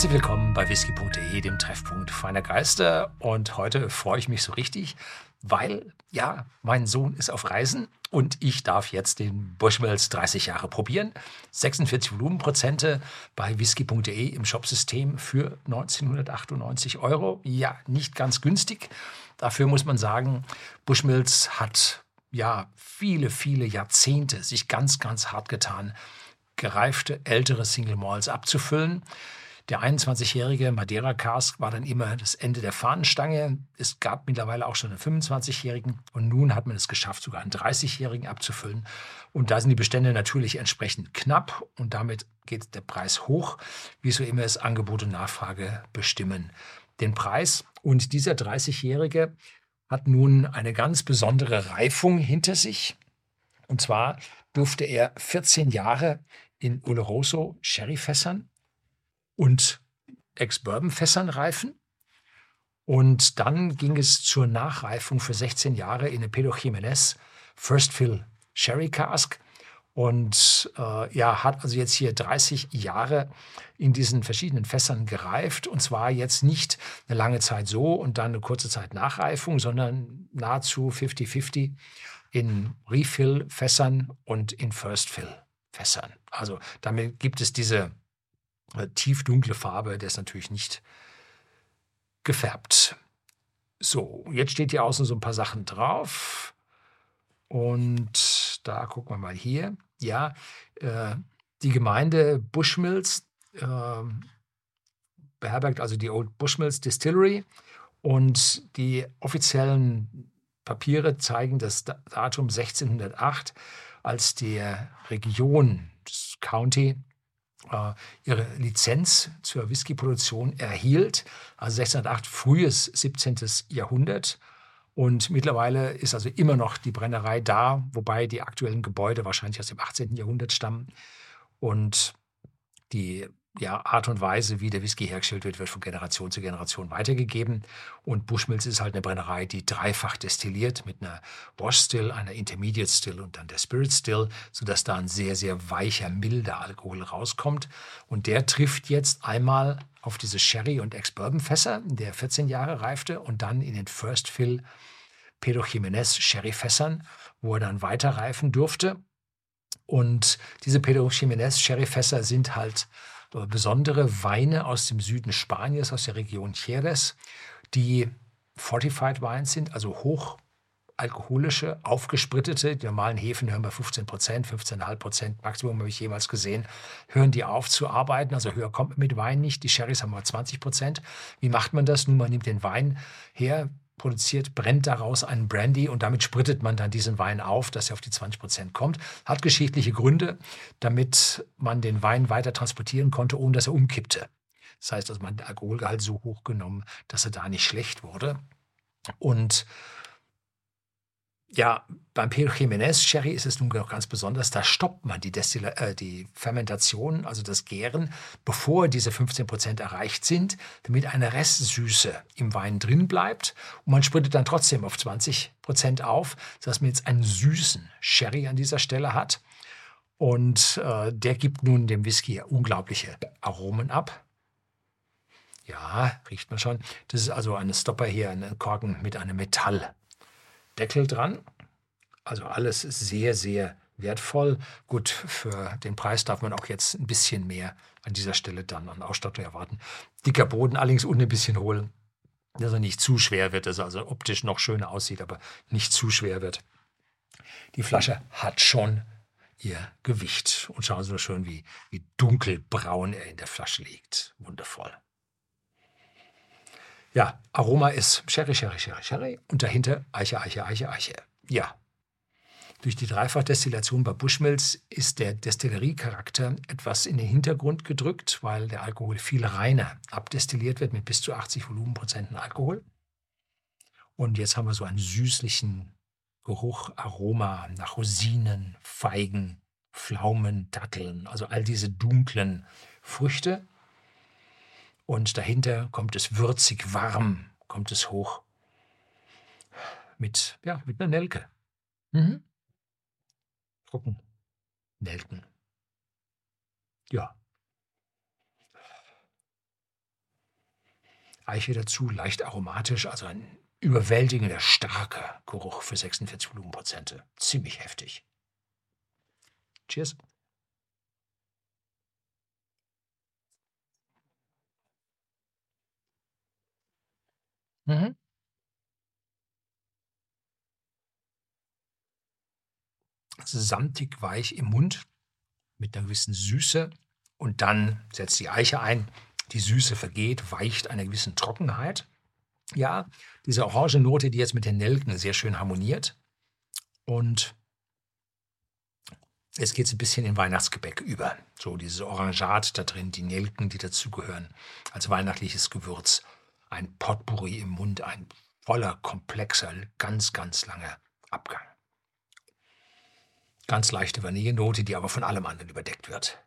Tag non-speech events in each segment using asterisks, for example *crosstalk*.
Herzlich willkommen bei whisky.de, dem Treffpunkt feiner Geister. Und heute freue ich mich so richtig, weil, ja, mein Sohn ist auf Reisen und ich darf jetzt den Bushmills 30 Jahre probieren. 46 Volumenprozente bei whisky.de im Shopsystem für 1998 Euro. Ja, nicht ganz günstig. Dafür muss man sagen, Bushmills hat ja viele, viele Jahrzehnte sich ganz, ganz hart getan, gereifte ältere Single Malls abzufüllen. Der 21-jährige Madeira Cask war dann immer das Ende der Fahnenstange. Es gab mittlerweile auch schon einen 25-jährigen und nun hat man es geschafft, sogar einen 30-jährigen abzufüllen. Und da sind die Bestände natürlich entsprechend knapp und damit geht der Preis hoch, wie so immer es Angebot und Nachfrage bestimmen. Den Preis und dieser 30-jährige hat nun eine ganz besondere Reifung hinter sich. Und zwar durfte er 14 Jahre in Oloroso Sherryfässern und Ex-Bourbon-Fässern reifen. Und dann ging es zur Nachreifung für 16 Jahre in eine Pedro Jimenez First Fill Sherry Cask. Und äh, ja, hat also jetzt hier 30 Jahre in diesen verschiedenen Fässern gereift. Und zwar jetzt nicht eine lange Zeit so und dann eine kurze Zeit Nachreifung, sondern nahezu 50-50 in Refill-Fässern und in First-Fill-Fässern. Also damit gibt es diese tiefdunkle Farbe, der ist natürlich nicht gefärbt. So, jetzt steht hier außen so ein paar Sachen drauf. Und da gucken wir mal hier. Ja, äh, die Gemeinde Bushmills äh, beherbergt also die Old Bushmills Distillery. Und die offiziellen Papiere zeigen das Datum 1608, als der Region, das County, äh, ihre Lizenz zur Whiskyproduktion erhielt, also 1608 frühes 17. Jahrhundert. Und mittlerweile ist also immer noch die Brennerei da, wobei die aktuellen Gebäude wahrscheinlich aus dem 18. Jahrhundert stammen. Und die ja, Art und Weise, wie der Whisky hergestellt wird, wird von Generation zu Generation weitergegeben. Und Bushmills ist halt eine Brennerei, die dreifach destilliert mit einer Wash Still, einer Intermediate Still und dann der Spirit Still, sodass da ein sehr, sehr weicher, milder Alkohol rauskommt. Und der trifft jetzt einmal auf diese Sherry- und Ex-Bourbon-Fässer, der 14 Jahre reifte, und dann in den First Fill Pedro Jimenez Sherry-Fässern, wo er dann weiter reifen durfte. Und diese Pedro Jimenez Sherry-Fässer sind halt besondere Weine aus dem Süden Spaniens, aus der Region Jerez, die Fortified Wines sind, also hoch alkoholische, aufgesprittete, die normalen Hefen hören bei 15 Prozent, 15,5 Prozent Maximum habe ich jemals gesehen, hören die auf zu arbeiten, also höher kommt mit Wein nicht. Die Sherrys haben mal 20 Prozent. Wie macht man das? Nun, man nimmt den Wein her, produziert, brennt daraus einen Brandy und damit sprittet man dann diesen Wein auf, dass er auf die 20 Prozent kommt. Hat geschichtliche Gründe, damit man den Wein weiter transportieren konnte, ohne dass er umkippte. Das heißt, also man den Alkoholgehalt so hoch genommen, dass er da nicht schlecht wurde. Und ja, beim Pedro Jiménez Sherry ist es nun noch ganz besonders, da stoppt man die, Destilla äh, die Fermentation, also das Gären, bevor diese 15% erreicht sind, damit eine Restsüße im Wein drin bleibt. Und man sprittet dann trotzdem auf 20% auf, sodass man jetzt einen süßen Sherry an dieser Stelle hat. Und äh, der gibt nun dem Whisky unglaubliche Aromen ab. Ja, riecht man schon. Das ist also ein Stopper hier, ein Korken mit einem Metall. Deckel dran. Also alles sehr, sehr wertvoll. Gut, für den Preis darf man auch jetzt ein bisschen mehr an dieser Stelle dann an Ausstattung erwarten. Dicker Boden allerdings unten ein bisschen holen, dass er nicht zu schwer wird, dass er also optisch noch schöner aussieht, aber nicht zu schwer wird. Die Flasche hat schon ihr Gewicht. Und schauen Sie nur schön, wie, wie dunkelbraun er in der Flasche liegt. Wundervoll. Ja, Aroma ist Sherry, Sherry, Sherry, Sherry und dahinter Eiche, Eiche, Eiche, Eiche. Ja. Durch die Dreifachdestillation bei Bushmills ist der Destilleriecharakter etwas in den Hintergrund gedrückt, weil der Alkohol viel reiner abdestilliert wird mit bis zu 80 Volumenprozenten Alkohol. Und jetzt haben wir so einen süßlichen Geruch, Aroma nach Rosinen, Feigen, Pflaumen, Datteln, also all diese dunklen Früchte und dahinter kommt es würzig warm, kommt es hoch mit, ja, mit einer Nelke. Mhm. Gucken. Nelken. Ja. Eiche dazu, leicht aromatisch, also ein überwältigender, starker Geruch für 46 Volumenprozente. Ziemlich heftig. Cheers. Mhm. Samtig weich im Mund mit einer gewissen Süße und dann setzt die Eiche ein. Die Süße vergeht, weicht einer gewissen Trockenheit. Ja, diese Orangennote, die jetzt mit den Nelken sehr schön harmoniert. Und jetzt geht es ein bisschen in Weihnachtsgebäck über. So dieses Orangat da drin, die Nelken, die dazugehören, als weihnachtliches Gewürz. Ein Potpourri im Mund, ein voller, komplexer, ganz, ganz langer Abgang. Ganz leichte Vanillenote, die aber von allem anderen überdeckt wird.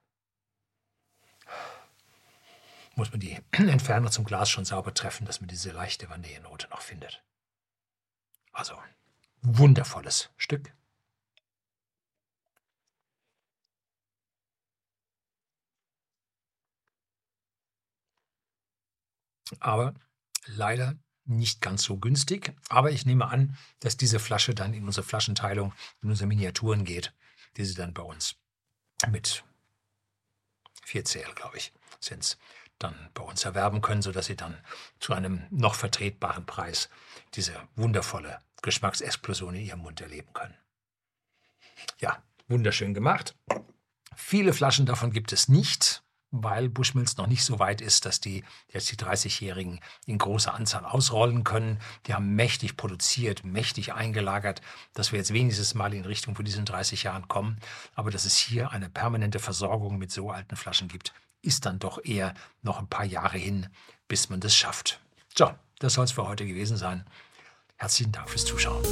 Muss man die *clears throat* Entferner zum Glas schon sauber treffen, dass man diese leichte Vanillenote noch findet. Also, wundervolles Stück. Aber leider nicht ganz so günstig. Aber ich nehme an, dass diese Flasche dann in unsere Flaschenteilung, in unsere Miniaturen geht, die sie dann bei uns mit 4CL, glaube ich, sind dann bei uns erwerben können, sodass sie dann zu einem noch vertretbaren Preis diese wundervolle Geschmacksexplosion in ihrem Mund erleben können. Ja, wunderschön gemacht. Viele Flaschen davon gibt es nicht weil Bushmills noch nicht so weit ist, dass die jetzt die 30-Jährigen in großer Anzahl ausrollen können. Die haben mächtig produziert, mächtig eingelagert, dass wir jetzt wenigstens mal in Richtung von diesen 30 Jahren kommen. Aber dass es hier eine permanente Versorgung mit so alten Flaschen gibt, ist dann doch eher noch ein paar Jahre hin, bis man das schafft. So, das soll es für heute gewesen sein. Herzlichen Dank fürs Zuschauen.